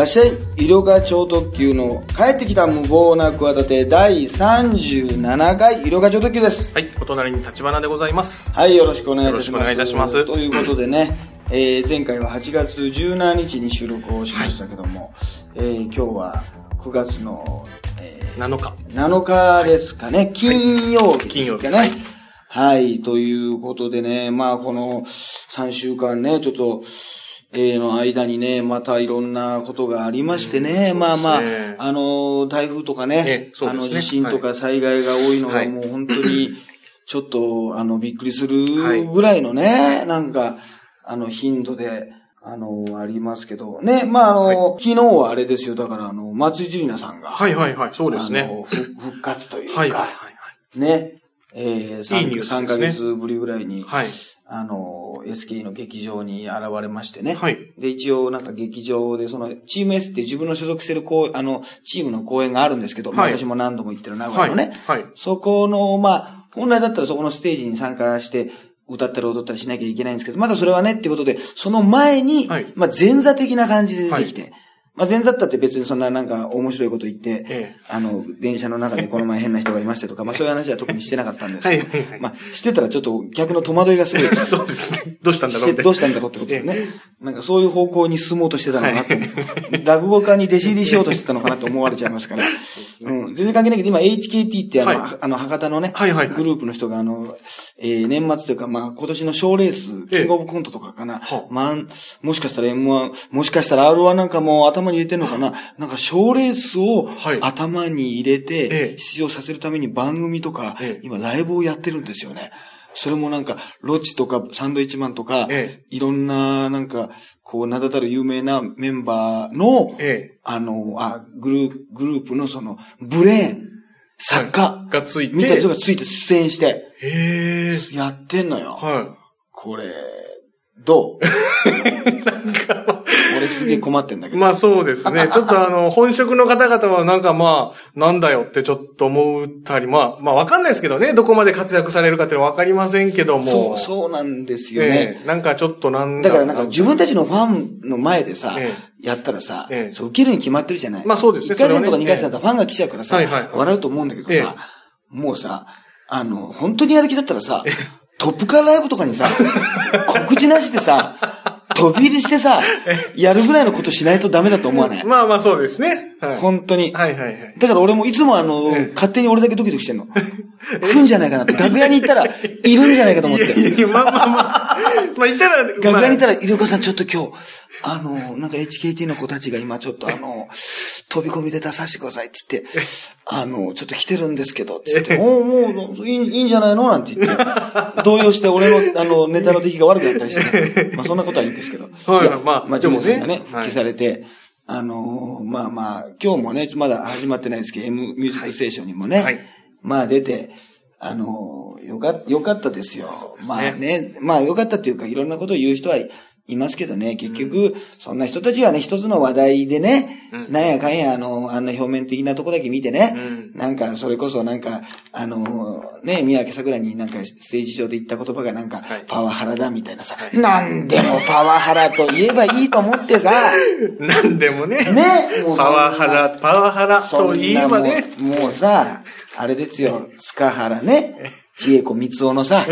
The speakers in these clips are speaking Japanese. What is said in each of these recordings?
らっしゃい医療科超特急の帰ってきた無謀な企て第37回医療科超特急です。はい、お隣に立花でございます。はいよろしくお願いいたします。よろしくお願いいたします。ということでね、えー前回は8月17日に収録をしましたけども、えー今日は9月の、えー7日。7日ですかね、金曜日ですかね。金曜日。はい、ということでね、まあこの3週間ね、ちょっと、えーの間にね、またいろんなことがありましてね、まあまあそうですね、あの、台風とかね、ね。あの地震とか災害が多いのはい。がもう本当に、ちょっと、あの、びっくりすはい。るぐらいのね、なんか、あの、頻度で、あの、ありますけど、ね、まああの、昨日はあれですよ、だからあの、松井樹里奈さんが、はいはいはい、そうですあの復活というか、はいはいはいね、えー、いいニュースですね。3ヶ月ぶりぐらいに、はい。あの、SK の劇場に現れましてね。はい。で、一応なんか劇場で、その、チーム S って自分の所属してるこう、あの、チームの公演があるんですけど、まあはい私も何度も行ってる名古はい。屋のね、はい。そこの、まあ、本来だったらそこのステージに参加して、歌ったり踊ったりしなきゃいけないんですけど、まだそれはねってことで、その前に、はいまあ前座的な感じで出てきて、まあ前座だったって別にそんななんか面白いこと言って、えあの、電車の中でこの前変な人がいましたとか、まあそういう話は特にしてなかったんですえ。はけど、いはいはい。まあしてたらちょっと逆の戸惑いがすごい。そうですね。どうしたんだろうって。どうしたんだろうってことですね。なんかそういう方向に進もうとしてたのかなと。落語家に弟子入りしようとしてたのかなと思われちゃいますから。うん。全然関係ないけど、今 HKT ってあの、はいあの、博多のね、はいはいはいグループの人があの、えー年末というか、まあ今年の賞レース、キングオブコントとかかな。はまあ、もしかしたら M1、もしかしたら R1 なんかもう頭に入れてんのかな？なんか賞レースをはい頭に入れえてえ、出場させるために番組とかええ、今ライブをやってるんですよね。それもなんか、ロチとかサンドイッチマンとか、えいろんな、なんか、こう、名だたる有名なメンバーの、え。えあの、あ、グループ、グループのその、ブレーン、作家、え。がついて。みたいな人がついて出演して、へえ。やってんのよ。はこれ、どう？い。なんか、俺すげえ困ってんだけど。まあそうですね。ちょっとあの、本職の方々はなんかまあ、なんだよってちょっと思ったり、まあ、まあわかんないですけどね。どこまで活躍されるかっていうのはわかりませんけども。そう、そうなんですよね。ええなんかちょっとなんだからなんか自分たちのファンの前でさ、えやったらさ、ええそう受けるに決まってるじゃない。まあそうですね1回戦とかそれはね2回戦だったらファンが来ちゃうからさ、はいはい笑うと思うんだけどさ、ええもうさ、あの、本当にやる気だったらさ、トップカーライブとかにさ、告知なしでさ、飛び入りしてさ、やるぐらいのことしないとダメだと思わない？まあまあそうですね。はい。本当に。はいはいはい。だから俺もいつもあの、ええ勝手に俺だけドキドキしてんの。来るんじゃないかなって。楽屋に行ったら、いるんじゃないかと思って。いやいやまあまあまあ。まあ言ったら、楽屋にいたら、ら、イルカさんちょっと今日、あの、なんか HKT の子たちが今ちょっとあの、飛び込みで出させてくださいって言って、あの、ちょっと来てるんですけど、つって、おうもう、いいいいんじゃないの？なんて言って、動揺して俺の、あの、ネタの出来が悪くなったりして、まあそんなことはいいんですけど。はいやまあまあ、ジョンさんがね、でもね復帰されて、あの、まあまあ、今日もね、まだ始まってないですけど、M ミュージックステーションにもね、はい。まあ出て、あの、よか、よかったですよ。すね。まあね、まあよかったっていうか、いろんなことを言う人はいいますけどね、結局、そんな人たちはね、一つの話題でね、うん。なんやかんや、あの、あんな表面的なとこだけ見てね、うん。なんか、それこそなんか、あの、ね、宮家桜になんかステージ上で言った言葉がなんか、はい。パワハラだみたいなさ、なんでもパワハラと言えばいいと思ってさ、なんでもね。ね、パワハラ、パワハラと言えばね。もうもうさ、あれですよ、塚原ね、千恵子三つのさ、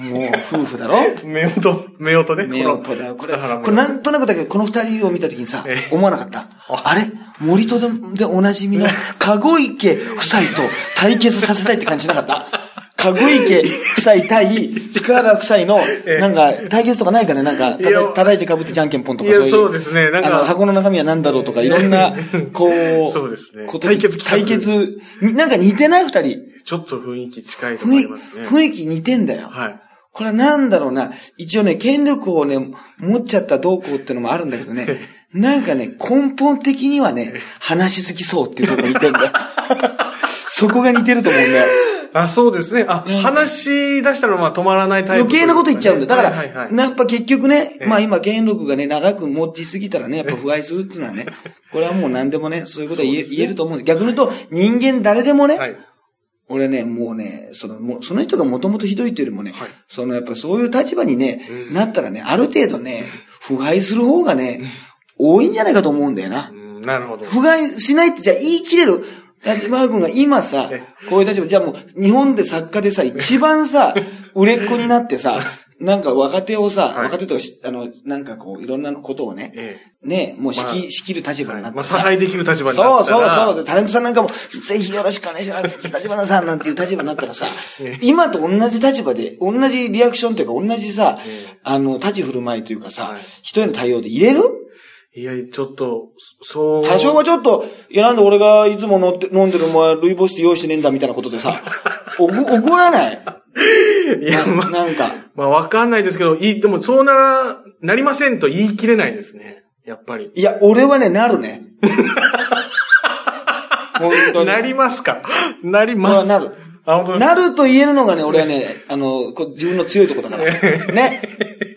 もう夫婦だろ？夫婦、夫婦ね。目をとだよ。これ、これなんとなくだけど、この二人を見たときにさえ、思わなかった？あれ？森戸でおなじみの、籠池夫妻と対決させたいって感じなかった？籠池夫妻対塚原夫妻の、なんか、対決とかないかね？なんか、叩いて被ってじゃんけんぽんとかそういう。そうですねなんかあの、箱の中身は何だろうとか、いろんな、こう、そうですね対決対決、なんか似てない二人。ちょっと雰囲気近いとこあ雰囲りますね。雰囲気似てんだよ。はい。これはなんだろうな。一応ね、権力をね、持っちゃったどうこうってのもあるんだけどね。なんかね、根本的にはね、話し好きそうっていうところが似てんだよ。そこが似てると思うんだよ。あ、そうですね。あ、うん話し出したらまあ止まらないタイプ余計なこと言っちゃうんだよ。だから、はいはいはいやっぱ結局ね、ええまあ今権力がね、長く持ちすぎたらね、やっぱ不愛するっていうのはね、これはもう何でもね、そういうことは言え,、ね言えると思うんだ逆に言うと、人間誰でもね、はい。俺ね、もうね、その、もうその人がもともとひどいというよりもね、はい。そのやっぱそういう立場にね、うん。なったらね、ある程度ね、腐敗する方がね、多いんじゃないかと思うんだよな。う。ん、なるほど。不甲斐しないって、じゃあ言い切れる。だって、マー君が今さえ、こういう立場、じゃあもう、日本で作家でさ、一番さ、売れっ子になってさ、なんか若手をさ、はい。若手とかし、あの、なんかこう、いろんなことをね、えね、もう仕まあ切、仕切る立場になってさ。差配できる立場になそうったら。そうそう。でタレントさんなんかも、ぜひよろしくお願いします。立花さんなんていう立場になったらさ ええ、今と同じ立場で、同じリアクションというか、同じさええ、あの、立ち振る舞いというかさはい、人への対応で入れるいや、ちょっと、そう。多少はちょっと、いやなんで俺がいつも飲んで飲んでるお前、ルイボスティー用意してねえんだみたいなことでさ、おご怒らない？いや、まあ、なんか。まあ、わかんないですけど、いい、でも、そうなら、なりませんと言い切れないですね。やっぱり。いや、俺はね、なるね。本当に。なりますか？なり俺ます。はなる。なると言えるのがね、俺はね、あの、自分の強いところだから。ね。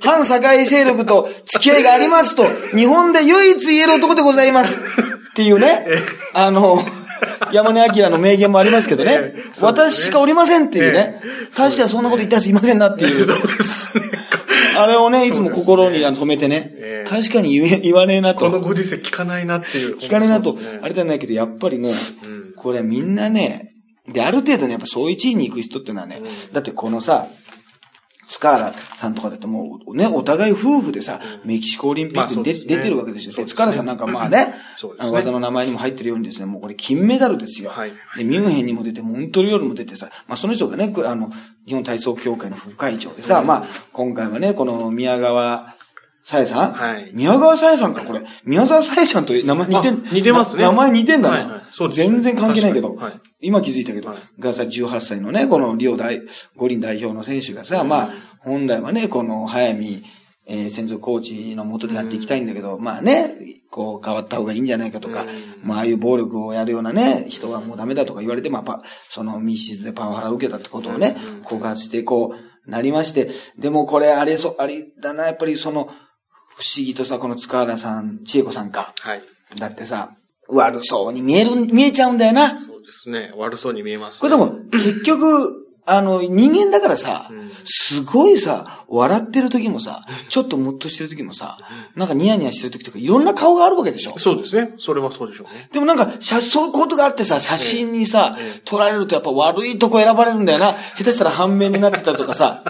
反社会勢力と付き合いがありますと、日本で唯一言える男でございます。っていうね、あの、山根明の名言もありますけどね。ね。私しかおりませんっていうね。ええ確かにそんなこと言ったやついませんなっていう。そうですね。あれをね、いつも心に止めてね。ええ、確かに言え言わねえなと。このご時世聞かないなっていう。聞かねえなと。あれじゃないけど、やっぱりね、うん。これみんなね、で、ある程度ね、やっぱそういう地位に行く人ってのはね、うん。だってこのさ、塚原さんとかだともうね、お互い夫婦でさ、メキシコオリンピックに出,、出てるわけですよ。ですね。塚原さんなんかまあね、あの技の名前にも入ってるようにですね、もうこれ金メダルですよ。はい。で、ミュンヘンにも出て、モントリオールも出てさ、まあその人がね、くあの、日本体操協会の副会長でさ、まあ今回はね、この宮川さえさん、はい。宮川さえさんか、これ。宮沢さえさんと名前似てんあ似てますね。な名前似てんだな。はいはい。そうです全然関係ないけど、はい。今気づいたけど、はい。がさ、18歳のね、このリオ大、五輪代表の選手がさ、まあ、本来はね、この早見、えー、専属コーチの下でやっていきたいんだけど、まあね、こう変わった方がいいんじゃないかとか、うん。まあああいう暴力をやるようなね、人はもうダメだとか言われて、まあパ、その密室でパワハラを受けたってことをねうん、告発して、こう、なりまして、でもこれあれそ、あれだな、やっぱりその、不思議とさ、この塚原さん、千恵子さんか。はい。だってさ、悪そうに見える、見えちゃうんだよな。そうですね。悪そうに見えます、これでも、結局、あの、人間だからさうん、すごいさ、笑ってる時もさ、ちょっとムッとしてる時もさ、なんかニヤニヤしてる時とかいろんな顔があるわけでしょ。そうですね。それはそうでしょうね。でもなんか、写そういうことがあってさ、写真にさええ、撮られるとやっぱ悪いとこ選ばれるんだよな。下手したら半目になってたりとかさ。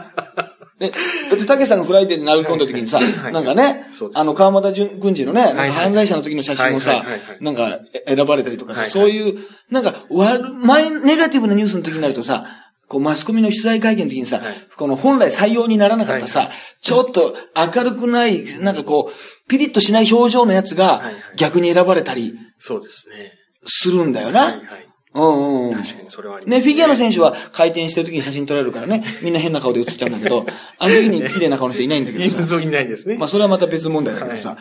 で、だって、たけさんがフライデーで殴り込んだ時にさ、はい。なんかねあの、川俣軍司のね、なんか犯罪者の時の写真をさなんかえ選ばれたりとかさ、そういう、なんか、悪、前、ネガティブなニュースの時になるとさ、こう、マスコミの取材会見の時にさ、はい。この本来採用にならなかったさ、はいちょっと明るくない、なんかこう、ピリッとしない表情のやつが逆に選ばれたりそうですね。するんだよな。はいはい。うんうんうん。確かにそれはありますね、フィギュアの選手は回転してる時に写真撮られるからね、みんな変な顔で写っちゃうんだけど、あの時に綺麗な顔の人いないんだけどさ。いないですね。まあそれはまた別問題だけどさ、は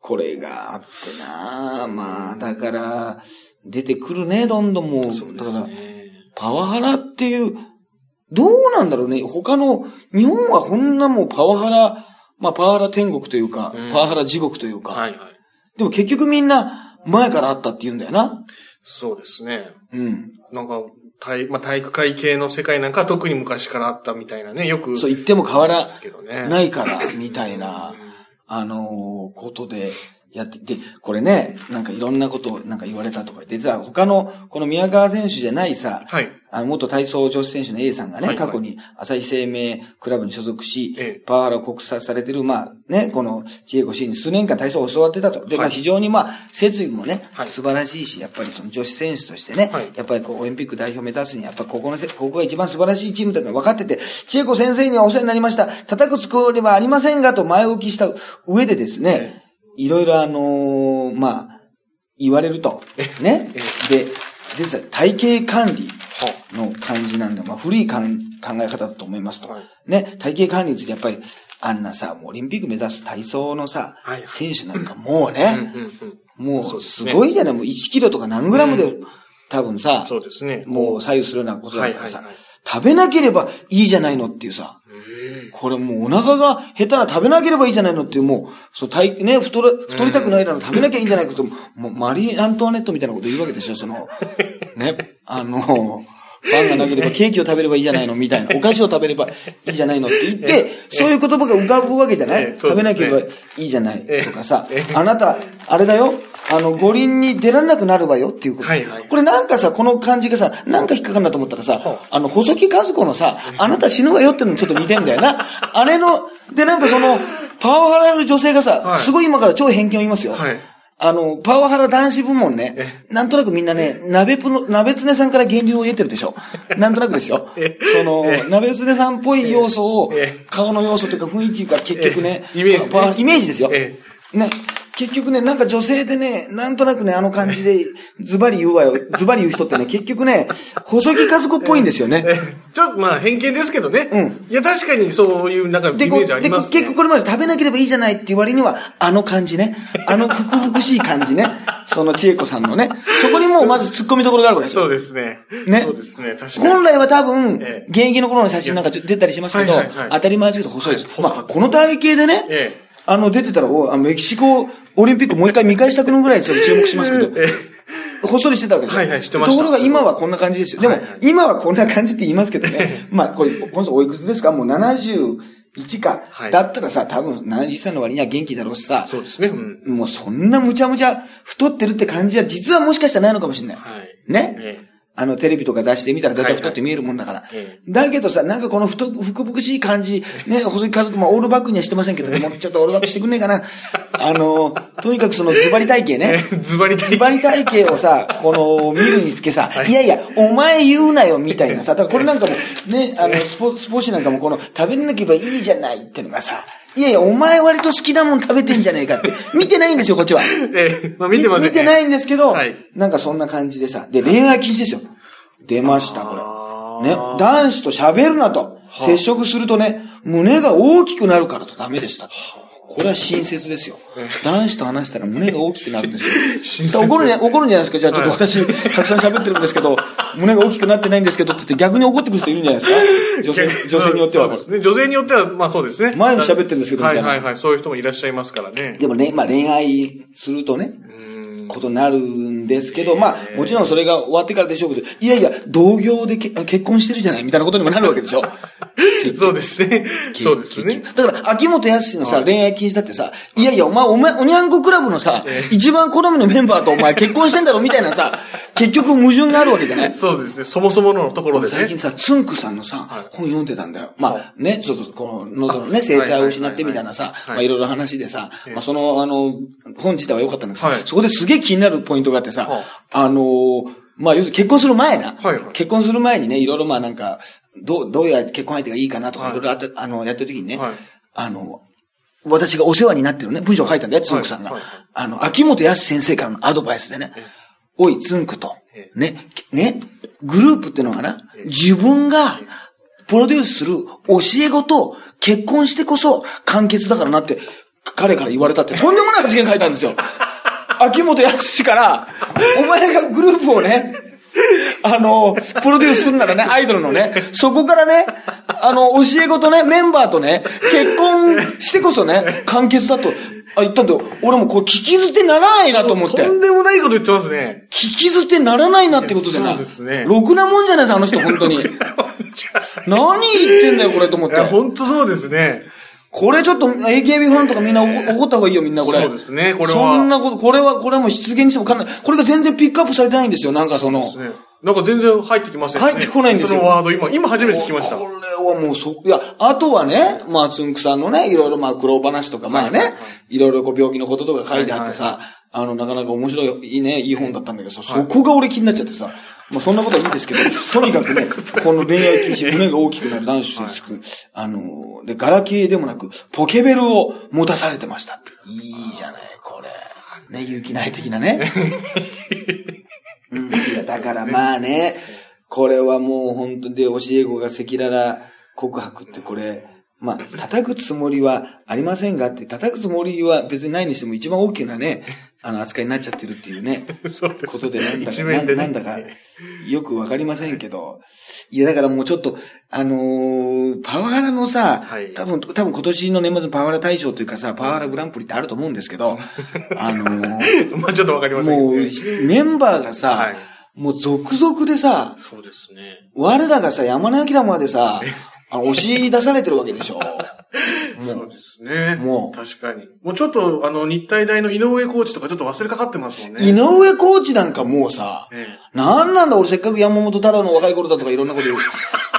これがあってなまあだから、出てくるね、どんどんもう。そうでだから、すね。パワハラっていう、どうなんだろうね、他の、日本はこんなもうパワハラ、まあパワハラ天国というか、うんパワハラ地獄というか、はいはい。でも結局みんな前からあったって言うんだよな。そうですね。うん。なんか、体、まあ、体育会系の世界なんかは特に昔からあったみたいなね、よく。そう言っても変わら。ないから、みたいな。あのーことでやって、で、これね、なんかいろんなことをなんか言われたとか言って、実は他の、この宮川選手じゃないさ、はい。あの元体操女子選手の A さんがね、はいはい過去に朝日生命クラブに所属し、ええパワハラを告発されてる、まあね、この千恵子氏に数年間体操を教わってたと。で、まあはい非常にまあ、設備もね、はい素晴らしいし、やっぱりその女子選手としてね、はいやっぱりこうオリンピック代表を目指すには、やっぱここのせ、ここが一番素晴らしいチームだと分かってて、千恵子先生にはお世話になりました。叩くつこりはありませんがと前置きした上でですね、いろいろあのーまあ、言われると。ね。で、でさ、体型管理の感じなんで、まあ、古い考え方だと思いますと。はい。ね、体型管理についてやっぱり、あんなさ、もうオリンピック目指す体操のさ、はい選手なんかもううんね、うん。もうすごいじゃない、もう1キロとか何グラムで、うん多分さうん。、そうですね。もう左右するようなことだからさ、食べなければいいじゃないのっていうさ、うん。これもうお腹が下手な食べなければいいじゃないのっていう、もう、そう、体、ね、太ら、太りたくないなら食べなきゃいいんじゃないかと、もう、マリー・アントワネットみたいなこと言うわけですよ、その、ね、あの、パンがなければケーキを食べればいいじゃないのみたいな。お菓子を食べればいいじゃないのって言って、そういう言葉が浮かぶわけじゃない、ね食べなければいいじゃない？ええとかさええ、あなた、あれだよ。あの、五輪に出られなくなるわよっていうこと。はいはいこれなんかさ、この感じがさ、なんか引っかかるなと思ったらさは、あの、細木和子のさ、あなた死ぬわよってのにちょっと似てんだよな。あれの、で、なんかその、パワハラやる女性がさ、はいすごい今から超偏見を言いますよ。はい。あの、パワハラ男子部門ねえ、なんとなくみんなね、鍋プの、鍋つねさんから源流を得てるでしょ。なんとなくですよ。え。そのえ、鍋つねさんっぽい要素をえ、顔の要素というか雰囲気が結局ねえ、イメージね。イメージですよ。え。ね、結局ね、なんか女性でね、なんとなくね、あの感じで、ズバリ言うわよ、ズバリ言う人ってね、結局ね、細木和子っぽいんですよね。えちょっとまあ偏見ですけどね。うんいや確かにそういうなんかイメージありますね。こう結局これまで食べなければいいじゃないっていう割には、あの感じね。あの、ふくふくしい感じね。その千恵子さんのね。そこにもうまず突っ込みどころがあるわけですよ。そうですね。ねそうですね。確かに。本来は多分ええ、現役の頃の写真なんか出たりしますけど当たり前ですけど細いです。まあ、この体型でね、えあの、出てたら、おあメキシコオリンピックもう一回見返したくのぐらいちょっと注目しますけど、えほっそりしてたわけですよ。はいはいしてましたところが今はこんな感じですよ。でも今はこんな感じって言いますけどね。まあ、これ、この人おいくつですか？もう71か。はいだったらさ、多分71歳の割には元気だろうしさ、そうですね。うん。もうそんなむちゃむちゃ太ってるって感じは実はもしかしたらないのかもしれない。はい。ね、えあの、テレビとか雑誌で見たら大体太って見えるもんだから。ええだけどさ、なんかこの太、ふくふくしい感じ、ね、細木家族、まあ、オールバックにはしてませんけど、もうちょっとオールバックしてくんねえかな。あの、とにかくそのズバリ体型ね。えズバリズバリ体型をさ、この、見るにつけさ、いやいや、お前言うなよ、みたいなさ、だからこれなんかも、ね、あの、スポスポーツ紙なんかもこの、食べなければいいじゃないってのがさ、いやいや、お前割と好きなもん食べてんじゃねえかって、見てないんですよ、こっちは。ええまあ見てませんね。見てないんですけど、はいなんかそんな感じでさ、で、恋愛禁止ですよ。出ました、これ。ね、男子と喋るなと、あ接触するとね、胸が大きくなるからとダメでした。これは親切ですよ。男子と話したら胸が大きくなるんですよ。怒るね、怒るんじゃないですか。じゃあちょっとはい私、たくさん喋ってるんですけど、胸が大きくなってないんですけどって言って逆に怒ってくる人いるんじゃないですか？女性、女性によっては。女性によっては、まあそうですね。前に喋ってるんですけどみたいなはいはいはい。そういう人もいらっしゃいますからね。でもね、まあ恋愛するとね、うんことになるんですけど、まあ、もちろんそれが終わってからでしょうけど、いやいや、同業でけ結婚してるじゃないみたいなことにもなるわけでしょ。そうですね。そうですね。だから、秋元康のさ、はい恋愛禁止だってさ、いやいや、お前、お前、おにゃんこクラブのさ、一番好みのメンバーとお前結婚してんだろみたいなさ、結局矛盾があるわけじゃない？そうですね。そもそものところでね。最近さ、つんくさんのさ、はい本読んでたんだよ。まあね、そうそう、この喉のね、生態を失ってみたいなさ、はいまあいろいろ話でさ、ええまあその、あの、本自体は良かったんだけど、はいそこですげえ気になるポイントがあってさ、はあのーまあ要するに結婚する前な、はいはい。結婚する前にね、いろいろまあなんか、どう、どういう結婚相手がいいかなとか、はい。いろいろあって、あの、やってる時にね、はい。あの、私がお世話になってるね、文章を書いたんだよ、つんくさんが。はいはい。あの、秋元康先生からのアドバイスでね、おい、つんくとえ、ね、ね、グループってのはな、自分がプロデュースする教え子と結婚してこそ完結だからなって、彼から言われたって、とんでもない発言書いたんですよ。秋元康から、お前がグループをね、あの、プロデュースするならね、アイドルのね、そこからね、あの、教え子とね、メンバーとね、結婚してこそね、完結だと、あ、言ったんだよ。俺もこれ聞き捨てならないなと思って。とんでもないこと言ってますね。聞き捨てならないなってことでな。そうですねろくなもんじゃないです、あの人、本当に。何言ってんだよ、これと思っいや、て。本当そうですね。これちょっと AKB ファンとかみんな怒怒った方がいいよ、みんなこれ。そうですねこれはそんなこと、これは、これはもう出現にしてもかなり、これが全然ピックアップされてないんですよ、なんかその。ねなんか全然入ってきませんね。入ってこないんですよそのワード、今、今初めて聞きました。これはもうそ、いや、あとはね、まあ、つんくさんのね、いろいろまあ、苦労話とか、まあね、はいはいいろいろこう病気のこととか書いてあってさ、あの、なかなか面白い、いいね、いい本だったんだけどさ、そこが俺気になっちゃってさ、まあそんなことはいいんですけど、とにかくね、この恋愛禁止、胸が大きくなる男子接触、あの、で、ガラケーでもなく、ポケベルを持たされてました。いいじゃない、これ。ね、勇気ない的なね。うん、いや、だからまあね、これはもう本当で、教え子が赤裸々告白ってこれ、まあ、叩くつもりはありませんがって、叩くつもりは別にないにしても一番大きなね、あの、扱いになっちゃってるっていうね、そうです。ことでなんだか、ねななんだか、よくわかりませんけど、いや、だからもうちょっと、あのーパワハラのさ、はい多分、多分今年の年末のパワハラ大賞というかさ、パワハラグランプリってあると思うんですけど、あのーまあちょっとわかりませんけどもうね。、メンバーがさ、はいもう続々でさ、そうですね。我らがさ、山の明までさ、あの押し出されてるわけでしょ。そうですね。もう確かに。もうちょっと、あの、日体大の井上コーチとかちょっと忘れかかってますもんね。井上コーチなんかもうさ、えなんなんだ俺せっかく山本太郎の若い頃だとかいろんなこと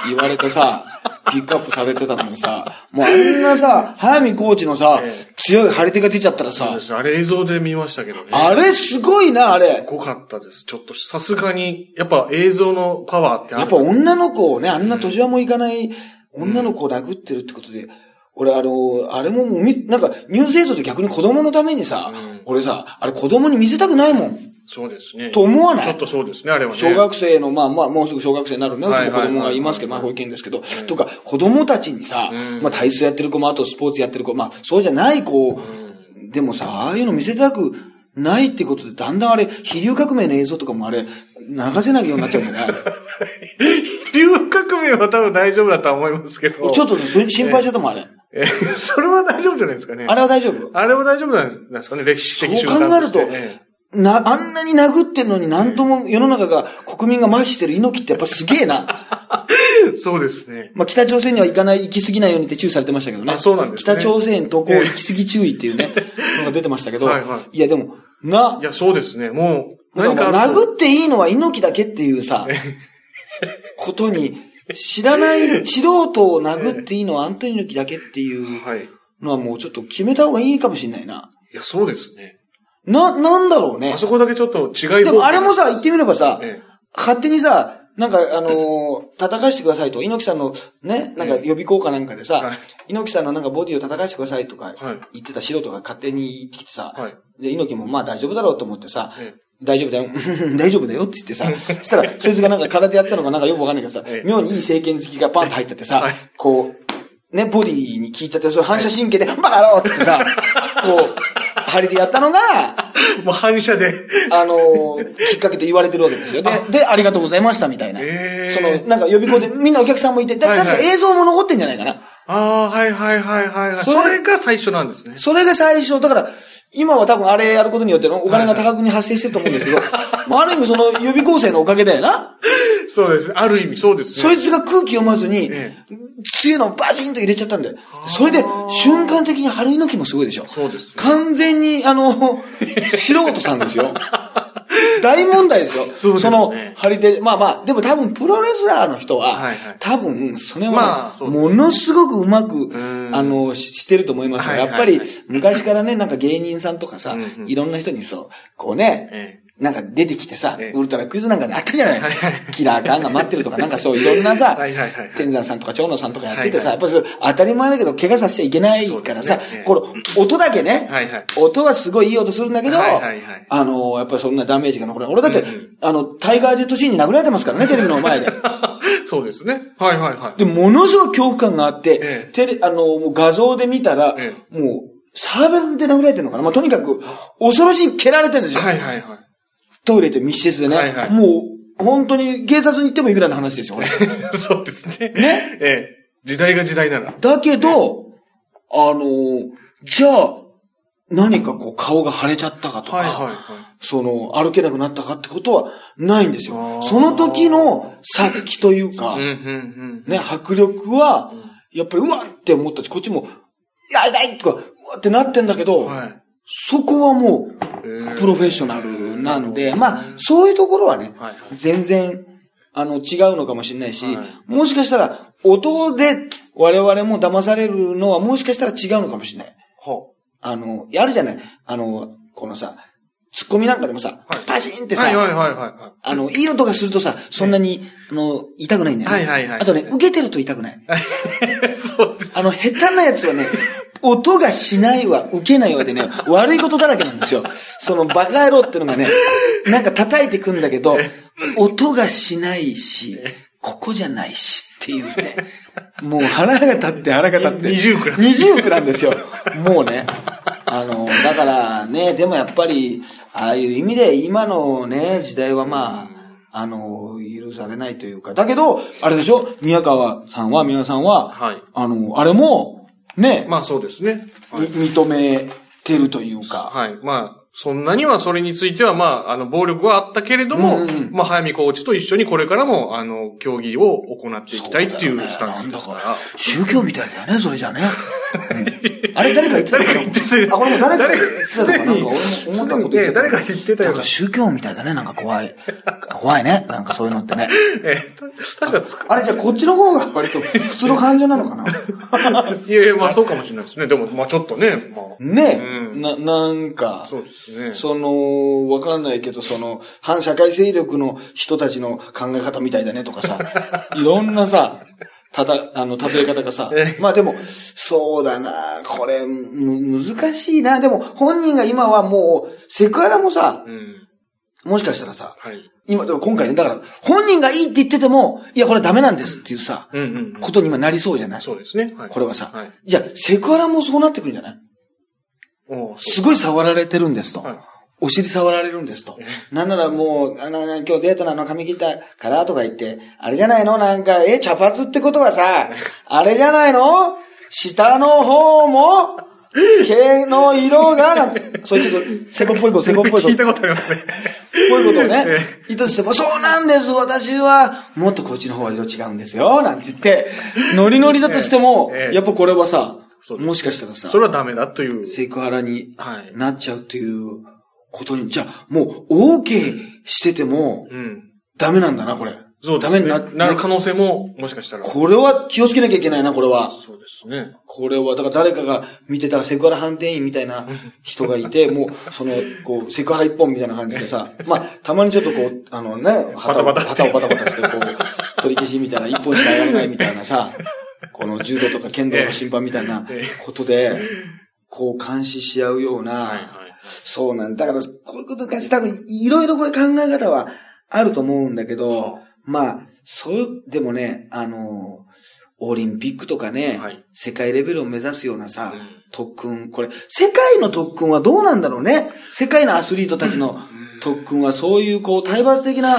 言われてさ、ピックアップされてたのにさ、もうあんなさ、早見コーチのさええ、強い張り手が出ちゃったらさ。あれ映像で見ましたけどね。あれすごいな、あれす。ごかったです。ちょっと、さすがに、やっぱ映像のパワーってある。やっぱ女の子をね、あんな年はもいかない女の子を殴ってるってことで、俺あの、あれもみ、なんかニュース映像で逆に子供のためにさ、うん俺さ、あれ子供に見せたくないもん。そうですね。と思わない？ちょっとそうですね、あれはね。小学生の、まあまあ、もうすぐ小学生になるね。うちの子供がいますけど、まあ保育園ですけど、とか、子供たちにさ、うんまあ体操やってる子も、あとスポーツやってる子、まあそうじゃない子、うんでもさ、ああいうの見せたくないってことで、だんだんあれ、飛竜革命の映像とかもあれ、流せないようになっちゃうんだよね。流革命は多分大丈夫だとは思いますけど。ちょっと心配してたもん、あれ。えー それは大丈夫じゃないですかね。あれは大丈夫？あれは大丈夫なんですかね、歴史的そう考えるとな、あんなに殴ってんのになんとも世の中が、国民が麻痺してる猪木ってやっぱすげえな。え そうですね。まあ北朝鮮には行かない、行き過ぎないようにって注意されてましたけどね。あそうなんですね北朝鮮とこう行き過ぎ注意っていうね、のが出てましたけど。はいはいやでも、な、いや、そうですね。もう、殴っていいのは猪木だけっていうさ、ことに、知らない、素人を殴っていいのはアントニオ猪木だけっていうのはもうちょっと決めた方がいいかもしれないな。や、そうですね。な、なんだろうねあ。そこだけちょっと違いでもあれもさ、言ってみればさ、え勝手にさ、なんか、あのー叩かしてくださいと、猪木さんのね、なんか予備校かなんかでさ、はい猪木さんのなんかボディを叩かしてくださいとかはい言ってた素人が勝手に言ってきてさ、はい。で、猪木もまあ大丈夫だろうと思ってさ、え大丈夫だよ、大丈夫だよって言ってさ、そしたら、そいつがなんか空手やったのがなんかよくわかんないけどさえ、え妙にいい政権好きがパンと入っちゃってさはい、こう、ね、ボディに効いちゃって、それ反射神経で、バカ野郎って言ってさ、こう、張り手やったのが、えもう反射で。あのーきっかけと言われてるわけですよ。で、で、ありがとうございましたみたいな。ええその、なんか予備校でみんなお客さんもいて、確か映像も残ってんじゃないかな。ああ、はいはいはいはいそれが最初なんですね。それが最初、だから、今は多分あれやることによってのお金が多額に発生してると思うんですけど、まあ、ある意味その予備校生のおかげだよな。そうです。ある意味そうですね。そいつが空気読まずに、え強いのをバチンと入れちゃったんだよ。それで、瞬間的に春猪木もすごいでしょ。そうですね。完全に、あの、素人さんですよ。大問題ですよ。そすねの、張り手、まあまあ、でも多分プロレスラーの人は、はいはい多分、それは、ものすごくうまく、んあの、ししてると思いますやっぱり、昔からね、なんか芸人さんとかさ、うんうん。いろんな人にそう、こうね、えなんか出てきてさ、ええ。ウルトラクイズなんかであったじゃない、はいはい。キラーカンが待ってるとか、なんかそういろんなさ、はいはいはい。はい天山さんとか長野さんとかやっててさ、はいやっぱりそれ当たり前だけど、怪我させちゃいけないからさ、ねええこの音だけね、はいはい。音はすごいいい音するんだけど、はいはいはいあの、やっぱりそんなダメージが残らない。俺だって、うんうんあの、タイガージェットシーンに殴られてますからね、テレビの前で。そうですね。はいはいはい。で、ものすごい恐怖感があって、ええ。テレ、あの、もう画像で見たら、え。もう、サーベルで殴られてるのかな？まあ、とにかく、恐ろしい蹴られてるんですよ。はいはいはい。トイレって密室でね。はいはいもう、本当に警察に行ってもいいぐらいの話ですよ、これ。そうですね。ね？ええ。時代が時代なら。だけど、あの、じゃあ、何かこう顔が腫れちゃったかとか、はいはいはい。その、歩けなくなったかってことはないんですよその時の殺気というか、うんうんうん。ね、迫力は、やっぱりうわって思ったし、こっちも、やりたいとか、うわってなってんだけど、はい。そこはもえう、えプロフェッショナルなんで、まあ、そういうところはね、はいはい。全然、あの、違うのかもしれないし、はいもしかしたら、音で我々も騙されるのはもしかしたら違うのかもしれない。ほあの、やるじゃないあの、このさ、ツッコミなんかでもさ、パシーンってさ、はいはいはいはいはあの、いい音がするとさ、そんなに、あの、痛くないんだよね。はいはいはいあとね、受けてると痛くない。い。そうです。あの、下手なやつはね、音がしないわ、受けないわでね、悪いことだらけなんですよ。そのバカ野郎ってのがね、なんか叩いてくんだけど、音がしないし、ここじゃないしっていうね。もう腹が立って腹が立って。二重苦なん二重苦なんですよ。もうね。あの、だからね、でもやっぱり、ああいう意味で今のね、時代はまあ、あの、許されないというか。だけど、あれでしょ？宮川さんは、宮川さんは、はい。あの、あれも、ね、まあそうですね。はいみ認めてるというか。はい。まあ、そんなにはそれについては、まあ、あの、暴力はあったけれども、うんうんまあ、早見コーチと一緒にこれからも、あの、競技を行っていきたいっていうスタンスですから。宗教みたいだよね、それじゃね。うんあれ誰か言ってた誰か言ってたよあ、これも誰か言誰ってたのかな？んか俺も思ったこと言ってた。誰か言ってたよなんか宗教みたいだね、なんか怖い。怖いね、なんかそういうのってね。えーた確かつく、あれじゃあこっちの方が割と普通の感情なのかな？いやいや、まあそうかもしれないですね。でも、まあちょっとね、まあ。ねうんな、なんか、そうですね。その、わかんないけど、その、反社会勢力の人たちの考え方みたいだねとかさ、いろんなさ、ただ、あの、例え方がさ え、まあでも、そうだな、これ、む、難しいな。でも、本人が今はもう、セクハラもさ、うん。もしかしたらさ、はい。今、でも今回ね、だから、本人がいいって言ってても、いや、これダメなんですっていうさ、うんうんうん。ことに今なりそうじゃない？そうですね。はい。これはさはい。じゃあ、セクハラもそうなってくるんじゃない？すごい触られてるんですと。はいお尻触られるんですと。なんならもう、あの、今日デートなの髪切ったからとか言って、あれじゃないの？なんか、え、茶髪ってことはさ、あれじゃないの？下の方も、毛の色が、なんて、そういうちょっと、セコっぽいこと、セコっぽいこと、聞いたことありますね。こういうことをね。え、言ったとしても、そうなんです、私は、もっとこっちの方は色違うんですよ、なんて言って、ノリノリだとしてもええ、やっぱこれはさもしかしたらさそ、れはダメだという。セクハラにはい。なっちゃうっていうことに、じゃあ、もう、OK してても、うん。ダメなんだな、これ。そう。ダメにななる可能性も、もしかしたら。これは気をつけなきゃいけないな、これは。そうですね。これは、だから誰かが見てたセクハラ判定員みたいな人がいて、もう、その、こう、セクハラ一本みたいな感じでさ、まあ、たまにちょっとこう、あのね、旗をバタバタ旗をバタバタして、こう、取り消しみたいな、一本しか上がらないみたいなさ、この柔道とか剣道の審判みたいなええことで、こう、監視し合うような。そうなんだ。だから、こういうことに関して多分、いろいろこれ考え方はあると思うんだけど、まあ、そう、でもね、あの、オリンピックとかね、はい世界レベルを目指すようなさ、うん特訓、これ、世界の特訓はどうなんだろうね？世界のアスリートたちの特訓はそういうこう、体罰的な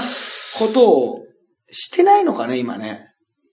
ことをしてないのかね、今ね。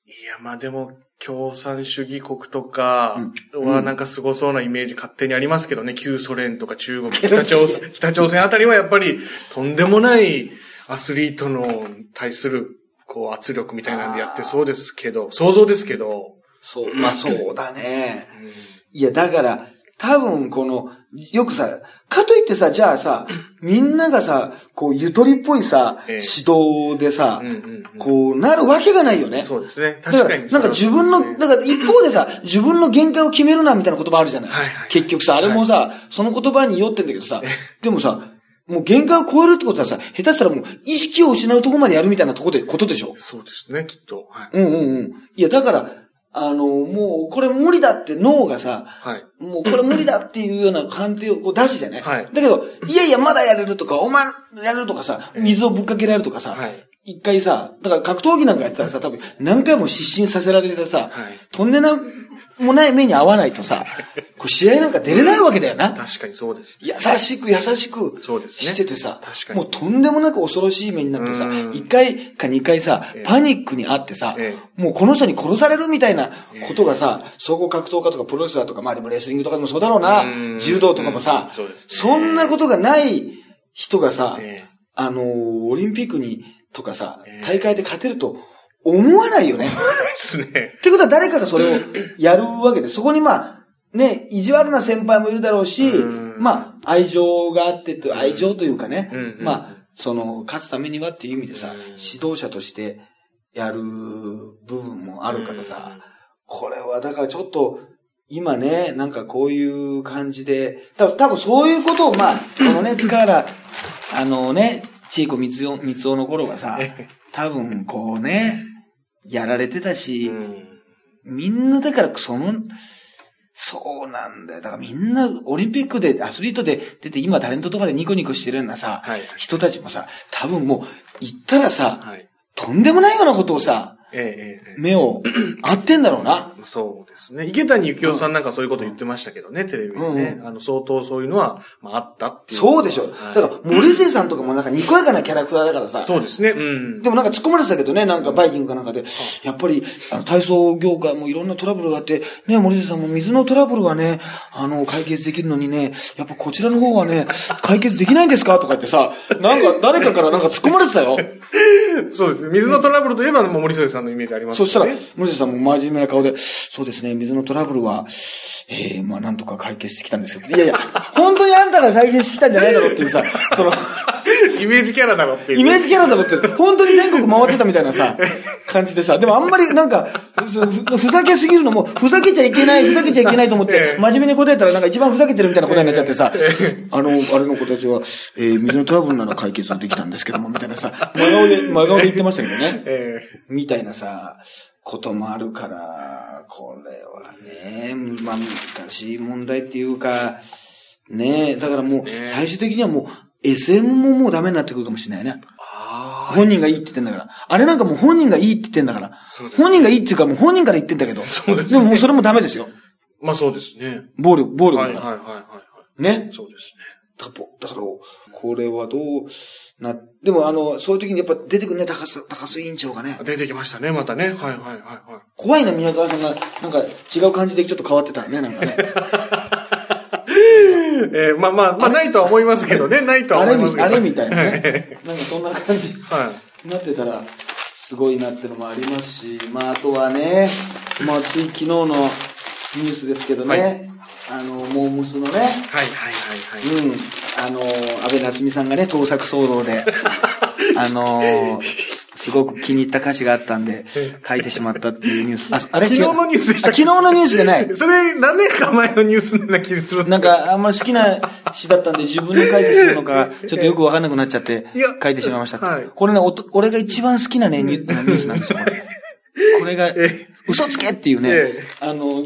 いや、まあでも、共産主義国とかうんはなんか凄そうなイメージ勝手にありますけどね。旧ソ連とか中国、北朝鮮、北朝鮮あたりはやっぱりとんでもないアスリートの対するこう圧力みたいなんでやってそうですけど、想像ですけど。そう、まあそうだね。うんいや、だから、多分この、よくさ、かといってさ、じゃあさ、みんながさ、こう、ゆとりっぽいさ、ええ指導でさ、うんうんうんこう、なるわけがないよね。そうですね。確かに。なんか自分の、だから一方でさ、自分の限界を決めるなみたいな言葉あるじゃない？はいはい結局さ、あれもさ、その言葉に酔ってんだけどさ、でもさ、もう限界を超えるってことはさ、下手したらもう意識を失うところまでやるみたいなとこで、ことでしょ？そうですね、きっと。はい。うんうんうん。いや、だから、あの、もう、これ無理だって脳がさ、はい。もうこれ無理だっていうような 判定をこう出すじゃない、はいだけど、いやいや、まだやれるとか、お前やれるとかさ、水をぶっかけられるとかさ、はい。一回さ、だから格闘技なんかやってたらさ、多分何回も失神させられてさ、はいとんでなもない目に合わないとさ、こう試合なんか出れないわけだよな。確かにそうです。優しく優しくしててさ、確かに。もうとんでもなく恐ろしい目になってさうん、一回か二回さええ、パニックにあってさえ、もうこの人に殺されるみたいなことがさ、総合格闘家とかプロレスラーとか、まあでもレスリングとかでもそうだろううな、ん。柔道とかもさうんそね、そんなことがない人がさ、え。あのー、オリンピックに、とかさえ、え。大会で勝てると思わないよね。えですね。ってことは誰かがそれをやるわけで、そこにまあ、ね、意地悪な先輩もいるだろうしうん、まあ、愛情があってと、愛情というかねうん、まあ、その、勝つためにはっていう意味でさうん、指導者としてやる部分もあるからさ、これはだからちょっと、今ね、なんかこういう感じで、多分多分そういうことをまあ、このね、塚原、あのね、千恵子光代、光代の頃がさ、え。多分こうね、やられてたえし、うんみんなだからその、そうなんだよ。だからみんなオリンピックでアスリートで出て今タレントとかでニコニコしてるようなさ、はい。人たちもさ、多分もう行ったらさ、はい。とんでもないようなことをさ、ええええ目を合ってんだろうな。そうですね。池谷幸雄さんなんかそういうこと言ってましたけどね、テレビでね。あの、相当そういうのは、まあ、あったっていう。そうでしょ。はいだから、森末さんとかもなんかにこやかなキャラクターだからさ。そうですね。うん。でもなんか突っ込まれてたけどね、なんかバイキングかなんかで、やっぱり、あの、体操業界もいろんなトラブルがあって、ね、森瀬さんも水のトラブルはね、あの、解決できるのにね、やっぱこちらの方はね、解決できないんですかとか言ってさ、なんか誰かからなんか突っ込まれてたよ。そうですね。水のトラブルといえば、もう森添さんのイメージありますそしたらね。、森瀬さんも真面目な顔で、そうですね、水のトラブルは、ええまあなんとか解決してきたんですけど、いやいや、本当にあんたが解決したんじゃないだろうっていうさ、その、イメージキャラだろっていう。イメージキャラだろって、本当に全国回ってたみたいなさ、感じでさ、でもあんまりなんか、ふざけすぎるのも、ふざけちゃいけない、ふざけちゃいけないと思っえてえ、真面目に答えたらなんか一番ふざけてるみたいな答えになっちゃってさ、あの、あれの子たちは、えー水のトラブルなら解決できたんですけども、みたいなさ、真顔で、真顔で言ってましたけどね。え。みたいなさ、こともあるから、これはね、まあ難しい問題っていうか、ねえ、だからもう、ね最終的にはもう、SM ももうダメになってくるかもしれないね。あ本人がいいって言ってんだから。あれなんかもう本人がいいって言ってんだから。本人がいいっていうかもう本人から言ってんだけど。そうですねももうそれもダメですよ。まあそうですね。暴力、暴力はい。はいはいはいはね？い。。そうですだだから、これはどうな、でもあの、そういう時にやっぱ出てくるね、高須、高須委員長がねね。。出てきましたね、またね。はいはいはいはい。怖いな、宮川さんが、なんか違う感じでちょっと変わってたらね、なんかね。えーまあまあ、まあないとは思いますけどね、ないとは思いますけど。あれみたいなね。なんかそんな感じはい。になってたら、すごいなってのもありますし、まああとはね、まあつい昨日のニュースですけどね、はいあの、モームスのね、はいはいはいはい。うん、あの、安倍夏美さんがね、盗作騒動で、あの、すごく気に入った歌詞があったんで、書いてしまったっていうニュース。あ、あれ昨日のニュースでしたあ昨日のニュースじゃない。それ、何年か前のニュースな気がするなん、か、あんまり好きな詩だったんで、自分で書いてしまうのか、ちょっとよくわかんなくなっちゃって書いてしまいました。はいこれね、おと俺が一番好きなね、ニュースなんですよ、これ。これがえ、嘘つけっていうねえ、あの、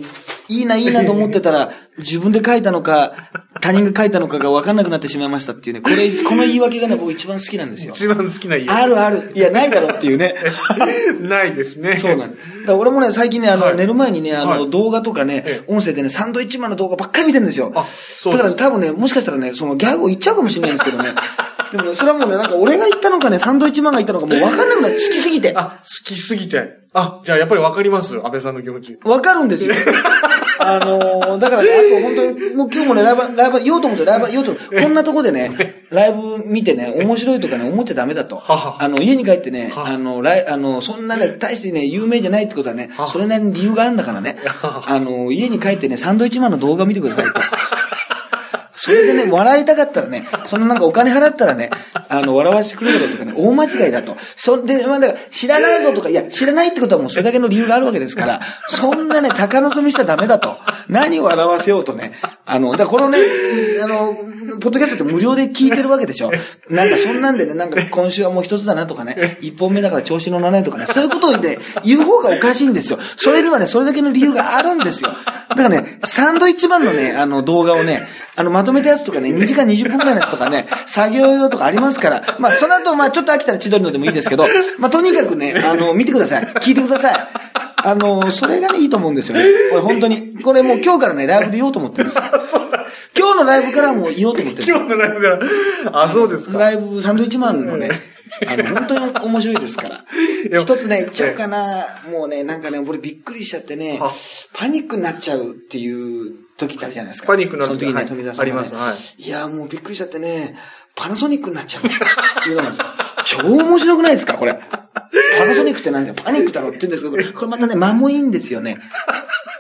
いいな、いいなと思ってたら、自分で書いたのか、他人が書いたのかがわかんなくなってしまいましたっていうね、これ、この言い訳がね、僕一番好きなんですよ。一番好きな家。あるある。いや、ないだろっていうね。ないですね。そうなんです。だから俺もね、最近ね、あの、はい寝る前にね、あの、はい動画とかねえ、音声でね、サンドイッチマンの動画ばっかり見てるんですよ。あそうだから多分ね、もしかしたらね、そのギャグを言っちゃうかもしれないんですけどね。でもね、それはもうね、なんか俺が言ったのかね、サンドイッチマンが言ったのかもうわかんなくなって、好きすぎて。あ、好きすぎて。あ、じゃあやっぱりわかります安倍さんの気持ち。わかるんですよ。あのーだからね、あと本当に、もう今日もね、ライブ、ライブ、言おうと思って、ライブ、言おうと思って、こんなとこでね、ライブ見てね、面白いとかね、思っちゃダメだと。あの、家に帰ってね、はあの、ライ、あの、そんなね、大してね、有名じゃないってことはねは、それなりに理由があるんだからね、あの、家に帰ってね、サンドイッチマンの動画見てくださいと。それでね、笑いたかったらね、そのなんかお金払ったらね、あの、笑わしてくれることかね、大間違いだと。そんで、まあだから、知らないぞとか、いや、知らないってことはもうそれだけの理由があるわけですから、そんなね、高望みしちゃダメだと。何を笑わせようとね。あの、だからこのね、あの、ポッドキャストって無料で聞いてるわけでしょ。なんかそんなんでね、なんか今週はもう一つだなとかね、一本目だから調子乗らないとかね、そういうことをね、言う方がおかしいんですよ。それにはね、それだけの理由があるんですよ。だからね、サンドイッチマンのね、あの動画をね、あの、まとめたやつとかね、2時間20分くらいのやつとかね、作業用とかありますから、まあ、その後、まあ、ちょっと飽きたら千鳥のでもいいですけど、まあ、とにかくね、あの、見てください。聞いてください。あの、それがね、いいと思うんですよね。これ本当に。これもう今日からね、ライブで言おうと思ってるんです よ。今日のライブからもう言おうと思ってるんですよ今日のライブから。あ、そうですか。ライブ、サンドイッチマンのね、あの、本当に面白いですから。や一つね、言っちゃうかな。もうね、なんかね、俺びっくりしちゃってねあ、パニックになっちゃうっていう時ってあるじゃないですか。パニックにな時にね、はい富澤さんが、ね。ありますはいいや、もうびっくりしちゃってね、パナソニックになっちゃいました。っていうのなんですよ超面白くないですか？これ。パナソニックってなんだよ、パニックだろって言うんですけど、これまたね、間もいいんですよね。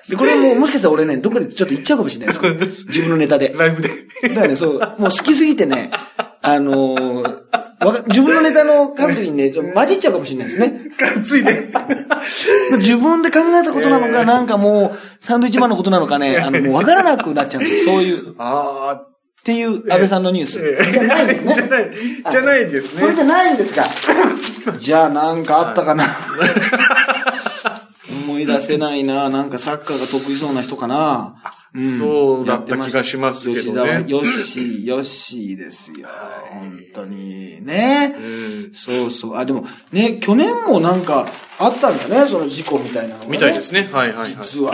で、これもうもしかしたら俺ね、どっかでちょっと言っちゃうかもしれないです。自分のネタで。ライブで。だからね、そう、もう好きすぎてね、あのーわか自分のネタの書くときにね、ちょっと混じっちゃうかもしれないですね。ついで。自分で考えたことなのか、なんかもう、サンドイッチマンのことなのかね、あの、もうわからなくなっちゃうんですよ。そういう、っあていう安倍さんのニュース。ええじゃないですね。じゃない、じゃないですね。それじゃないんですか。じゃあなんかあったかな。う思い出せないな。なんかサッカーが得意そうな人かな。んそうだった気がしますけどね吉沢ヨッシー、ヨッシーですよ。はい本当に。ね。うん。そうそう。あ、でも、ね、去年もなんかあったんだね、その事故みたいなのが、ね。みたいですね。はいはいはい。実は。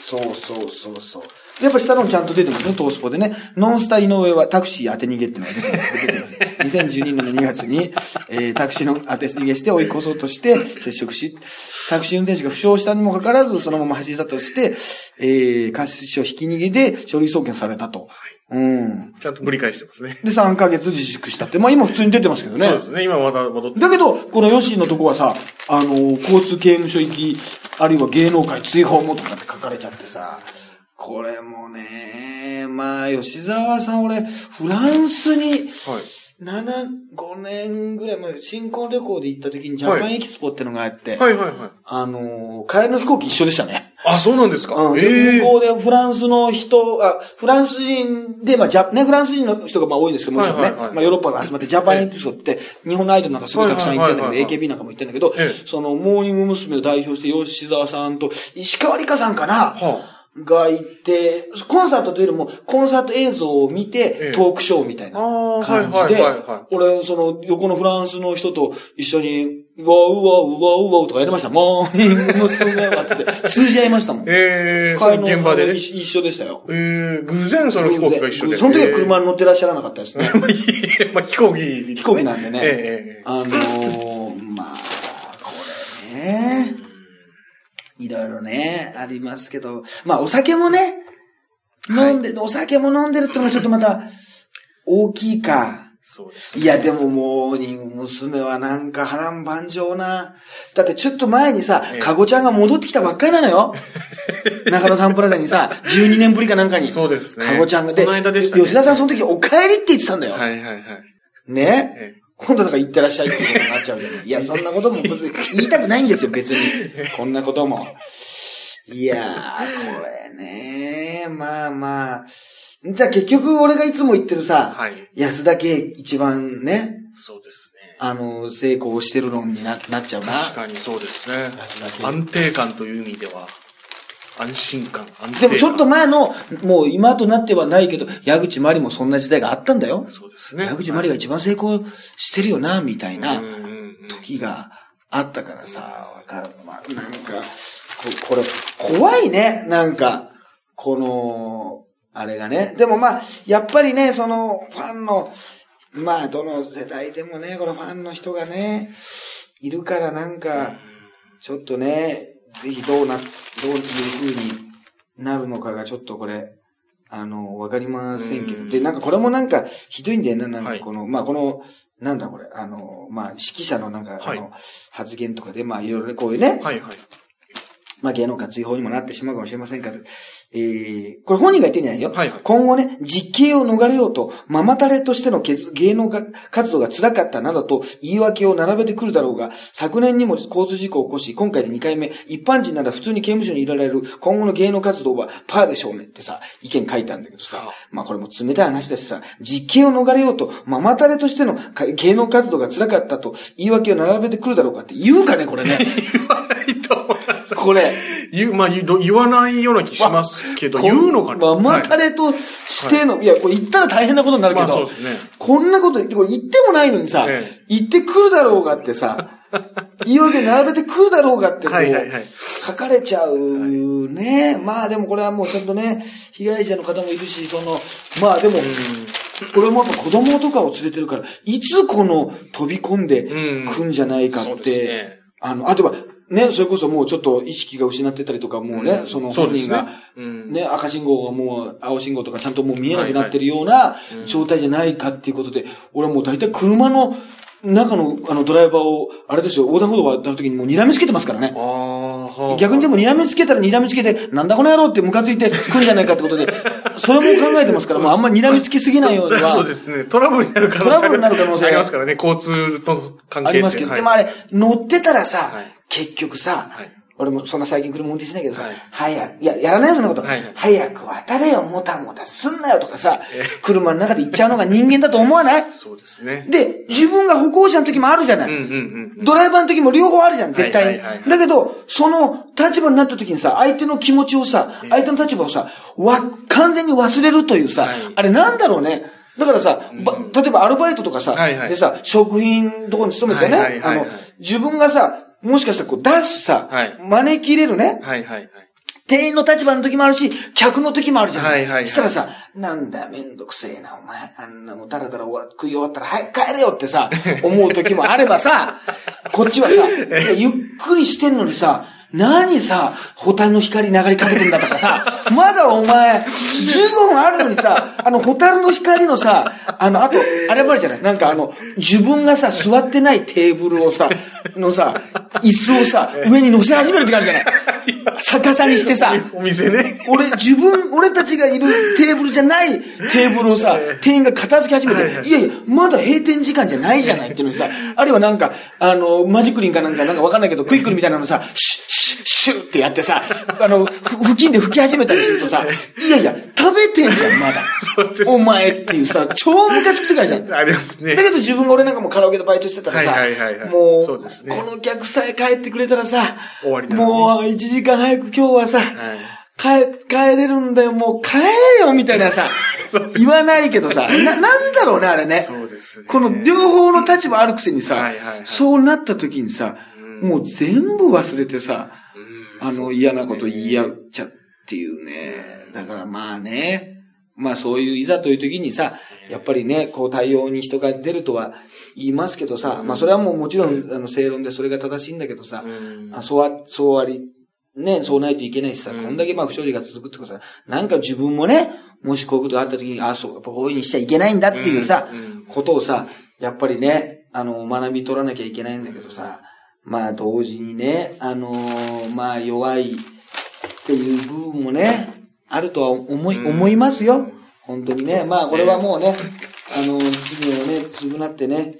そうそうそうそう。やっぱ下のもちゃんと出てますね、トースポでね。ノンスタ井上はタクシー当て逃げってのが出て。2012年の2月に、えータクシーの当て逃げして追い越そうとして接触し、タクシー運転手が負傷したにもかかわらず、そのまま走り去ったとして、えー、過失傷ひき逃げで書類送検されたと。うん。ちゃんと繰り返してますね。で、3ヶ月自粛したって。まあ今普通に出てますけどね。そうですね。今また戻って。だけど、このヨッシーのとこはさ、あの、交通刑務所行き、あるいは芸能界追放もとかって書かれちゃってさ、これもね、まあ、吉沢さん、俺、フランスに、はい。7、5年ぐらい前、新婚旅行で行った時にジャパンエキスポってのがあって、はいはいはい。あの、帰りの飛行機一緒でしたね。あ、そうなんですか？うん。えで、え向こうでフランスの人、あ、フランス人で、まあ、ジャ、ね、フランス人の人がまあ多いんですけど、もちろんね。はいはいはいまあ、ヨーロッパが集まって、ジャパンエキスポって、日本のアイドルなんかすごいたくさん行ってんだはいはいはいけど、AKB なんかも行ってんだけどえ、その、モーニング娘。を代表して、吉沢さんと、石川里香さんかな？はがいて、コンサートというよりも、コンサート映像を見ええて、トークショーみたいあ。あな感じで俺、その、横のフランスの人と一緒に、うわうわうわうわとかやりました。モーニング娘。はつって、通じ合いましたもんい。。ええその現場でね。一一緒でしたよ。ええ偶然その飛行機が一緒で。その時は車に乗ってらっしゃらなかったですね。え えまあ飛行機。飛行機なんでねええええあのー、まあ、これね、いろいろね、ありますけど、まあお酒もね、飲んで、お酒も飲んでるってのがちょっとまた、大きいか。そうです。いや、でもモーニング娘。はなんか波乱万丈な。だってちょっと前にさええ、かごちゃんが戻ってきたばっかりなのよ。中野サンプラザにさ、12年ぶりかなんかに。そうですね。かごちゃんが。で、この間でしたね。吉田さんその時お帰りって言ってたんだよ。はいはいはい。ねえ今度だから行ってらっしゃいってことになっちゃうじゃない。いや、そんなことも言いたくないんですよ、別に。こんなことも。いやー、これねまあまあ。じゃあ結局俺がいつも言ってるえさ、はい。安田圭一番ね、そうですね。あの、成功してる論にななっちゃうな。確かにそうですね。安田圭安定感という意味では、安心感、安定感。でもちょっと前の、もう今となってはないけど、矢口まりもそんな時代があったんだよ。そうですね。矢口まりが一番成功してるよな、みたいな。時があったからさ、わかる。まあ、なんか、ここれ、怖いね。なんか、この、あれがね。でもまあ、やっぱりね、その、ファンの、まあ、どの世代でもね、このファンの人がね、いるからなんか、ちょっとね、ぜひどうな、どういう風になるのかがちょっとこれ、あの、わかりませんけど。うんで、なんかこれもなんか、ひどいんだよね。なんはいかこの、まあこの、なんだこれ、あの、まあ指揮者のなんか、あはいの、発言とかで、まあいろいろね、こういうね、はいはい。まあ芸能活追放にもなってしまうかもしれませんから、えー、これ本人が言ってんじゃないよ。はいはい今後ね、実刑を逃れようと、ママタレとしての芸能が活動が辛かったなどと言い訳を並べてくるだろうが、昨年にも交通事故を起こし、今回で2回目、一般人なら普通に刑務所にいられる今後の芸能活動はパーでしょうねってさ、意見書いたんだけどさまあこれも冷たい話だしさ、実刑を逃れようと、ママタレとしてのか芸能活動が辛かったと言い訳を並べてくるだろうかって言うかね、これね。いいと思いこれ。言う、まあ言う言わないような気しますけど、言うのかなママタレとしての、い、や、これ言ったら大変なことになるけど、まあそうですね。こんなこと言って、これ言ってもないのにさ、ええ言ってくるだろうがってさ、言い訳並べてくるだろうがってこう、はいはいはい。書かれちゃうね。まあでもこれはもうちゃんとね、被害者の方もいるし、その、まあでも、俺もやっぱ子供とかを連れてるから、いつこの飛び込んでうんくんじゃないかって、ですね。あの、あとは、ね、それこそもうちょっと意識が失ってたりとか、もうね、うん。その本人が、うん。ね、赤信号がもう青信号とかちゃんともう見えなくなってるようなうん。状態じゃないかっていうことで、俺はもう大体車の中のあのドライバーを、あれですよ、横断歩道渡るときにもう睨みつけてますからね。逆にでも睨みつけたら睨みつけて、なんだこの野郎ってムカついてくるんじゃないかってことで、それも考えてますから、もうあんまり睨みつきすぎないようには そう。ですね。トラブルになる可能性がありますからね。交通との関係ありますけど、はい。でもあれ、乗ってたらさ、はい結局さ、はい俺もそんな最近車運転しないけどさ、はい早く、いや、やらないよ、そんなこと。はいはい早く渡れよ、もたもたすんなよとかさ、車の中で行っちゃうのが 人間だと思わない？そうですね。で、自分が歩行者の時もあるじゃない？うんうんうん。ドライバーの時も両方あるじゃん、絶対に。はいはいはいだけど、その立場になった時にさ、相手の気持ちをさ、相手の立場をさ、わ、完全に忘れるというさ、はいあれなんだろうね。だからさ、ば例えばアルバイトとかさ、はいはいでさ、食品とこに勤めてね、はいはいはいはいあの、自分がさ、もしかしたらこう出すさ、はい招き入れるね、はいはいはい。店員の立場の時もあるし、客の時もあるじゃん。はいはいはいしたらさ、なんだよ、めんどくせえな、お前。あんなもうだらだら食い終わったら、はい、帰れよってさ、思う時もあればさ、こっちはさ、ゆっくりしてんのにさ、何さ、ホタルの光流れかけてんだとかさ、まだお前、15分あるのにさ、あの、ホタルの光のさ、あの、あと、あれもあるじゃない？なんかあの、自分がさ、座ってないテーブルをさ、のさ、椅子をさ、上に乗せ始める時あるじゃない？逆さにしてさ、お店ね。俺、自分、俺たちがいるテーブルじゃないテーブルをさ、店員が片付け始めて、いやいや、まだ閉店時間じゃないじゃないっていうのにさ、あるいはなんか、あの、マジックリンかなんかなんかわかんないけど、クイックルみたいなのさ、シュッ、シュッ、シュッってやってさ、あの、ふ布巾で拭き始めたりするとさ、いやいや、食べてんじゃん、まだ。お前っていうさ、超ムカつくてからじゃん。ありますねだ。けど自分が俺なんかもカラオケでバイトしてたらさ、もううねこの客さえ帰ってくれたらさ、終わりだねもう1時間早く今日はさ、はい。帰、帰れるんだよ、もう帰れよ、みたいなさ、言わないけどさ、な、なんだろうね、あれね。そうですねこの両方の立場あるくせにさ、そうなった時にさ、もう全部忘れてさ、うん。あの嫌なこと言い合っちゃっていうね。だからまあね、まあそういういざという時にさ、やっぱりね、こう対応に人が出るとは言いますけどさ、まあそれはもうもちろん、あの正論でそれが正しいんだけどさ、うん。あそうあ、そうあり、ね、そうないといけないしさ、うん。こんだけまあ不祥事が続くってことは、なんか自分もね、もしこういうことがあった時に、あそう、やっぱこういうふうにしちゃいけないんだっていうさ、ことをさ、やっぱりね、あの、学び取らなきゃいけないんだけどさ、まあ同時にね、あのーまあ弱いっていう部分もね、あるとは思い、うん思いますよ。本当にね。まあこれはもうね、あの、罪をね、償ってね、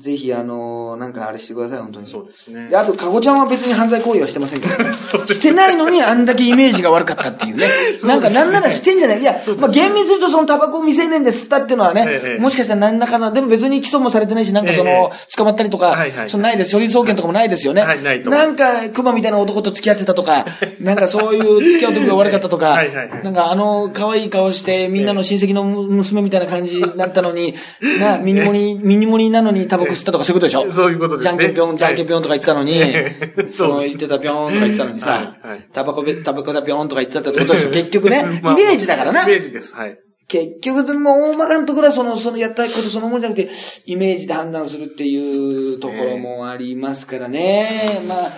ぜひあの、なんかあれしてください、本当に。そうですねで、。あと、かごちゃんは別に犯罪行為はしてませんけど、してないのにあんだけイメージが悪かったっていうね。なんかなんならしてんじゃないいや、まあ厳密に言うとそのタバコを未成年で吸ったっていうのはね、ええもしかしたら何らかの、でも別に起訴もされてないし、なんかその、ええ捕まったりとか、はいはいそのないです。書類送検とかもないですよね。はいないなんか、熊みたいな男と付き合ってたとか、なんかそういう付き合う時が悪かったとか、はいはいはいなんかあの、可愛い顔して、みんなの親戚の娘みたいな感じになったのに、な、ミニモニ、ミニモニなのにタバコ吸ったとかそういうことでしょ？そういうことですねじゃんけんぴょん、じゃんけんぴょんとか言ってたのに、その言ってたぴょんとか言ってたのにさタバコべ、タバコだぴょんとか言ってたってことでしょ？結局ね、イ まあメージだからなイ。メージです。はい。結局でも大まかなところはその、そのやったことそのものじゃなくて、イメージで判断するっていうところもありますからね。まあ、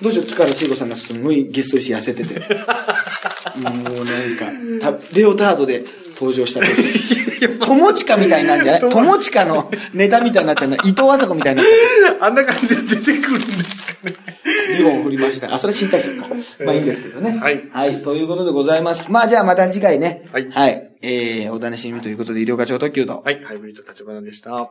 どうしよう、塚原千恵子さんがすごいゲストして痩せてて。もうなんか、たレオタードで登場した時。友近みたいになんじゃない？友近のネタみたいになっちゃうな。伊藤麻子みたいになっちゃあんな感じで出てくるんですかね。う。2本振りました。あ、それ新体操か。まあいいんですけどね。はいはい。ということでございます。まあじゃあまた次回ね。はいはい。えー、お楽しみということで、医療課長特急と。はい。ハイブリッド立花でした。